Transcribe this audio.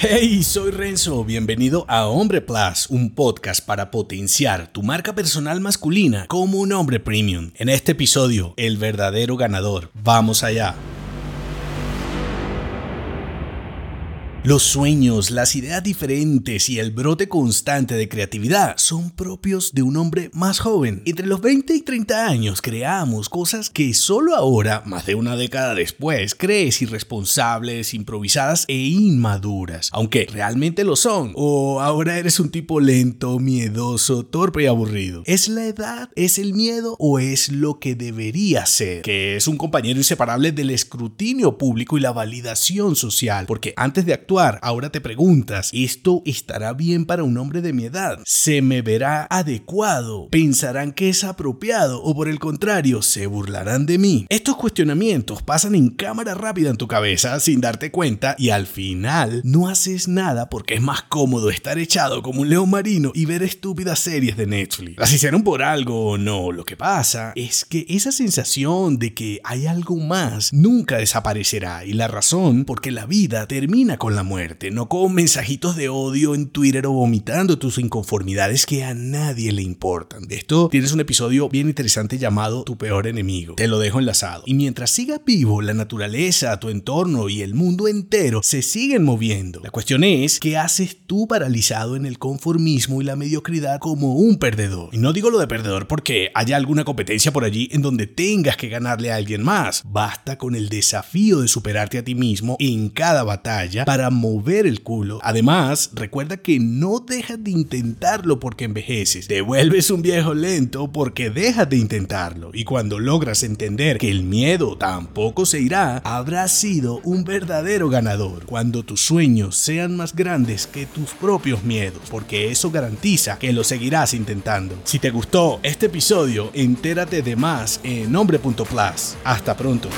Hey, soy Renzo, bienvenido a Hombre Plus, un podcast para potenciar tu marca personal masculina como un hombre premium. En este episodio, el verdadero ganador. Vamos allá. Los sueños, las ideas diferentes y el brote constante de creatividad son propios de un hombre más joven. Entre los 20 y 30 años creamos cosas que solo ahora, más de una década después, crees irresponsables, improvisadas e inmaduras. Aunque realmente lo son. O ahora eres un tipo lento, miedoso, torpe y aburrido. ¿Es la edad? ¿Es el miedo? ¿O es lo que debería ser? Que es un compañero inseparable del escrutinio público y la validación social. Porque antes de actuar, ahora te preguntas, ¿esto estará bien para un hombre de mi edad? ¿Se me verá adecuado? ¿Pensarán que es apropiado? ¿O por el contrario, se burlarán de mí? Estos cuestionamientos pasan en cámara rápida en tu cabeza sin darte cuenta y al final no haces nada porque es más cómodo estar echado como un león marino y ver estúpidas series de Netflix. Las hicieron por algo o no. Lo que pasa es que esa sensación de que hay algo más nunca desaparecerá y la razón porque la vida termina con la muerte, no con mensajitos de odio en Twitter o vomitando tus inconformidades que a nadie le importan. De esto tienes un episodio bien interesante llamado Tu peor enemigo. Te lo dejo enlazado. Y mientras siga vivo, la naturaleza, tu entorno y el mundo entero se siguen moviendo. La cuestión es, ¿qué haces tú paralizado en el conformismo y la mediocridad como un perdedor? Y no digo lo de perdedor porque haya alguna competencia por allí en donde tengas que ganarle a alguien más. Basta con el desafío de superarte a ti mismo en cada batalla mover el culo. Además, recuerda que no dejas de intentarlo porque envejeces. Te vuelves un viejo lento porque dejas de intentarlo. Y cuando logras entender que el miedo tampoco se irá, habrás sido un verdadero ganador. Cuando tus sueños sean más grandes que tus propios miedos, porque eso garantiza que lo seguirás intentando. Si te gustó este episodio, entérate de más en nombre.plus. Hasta pronto.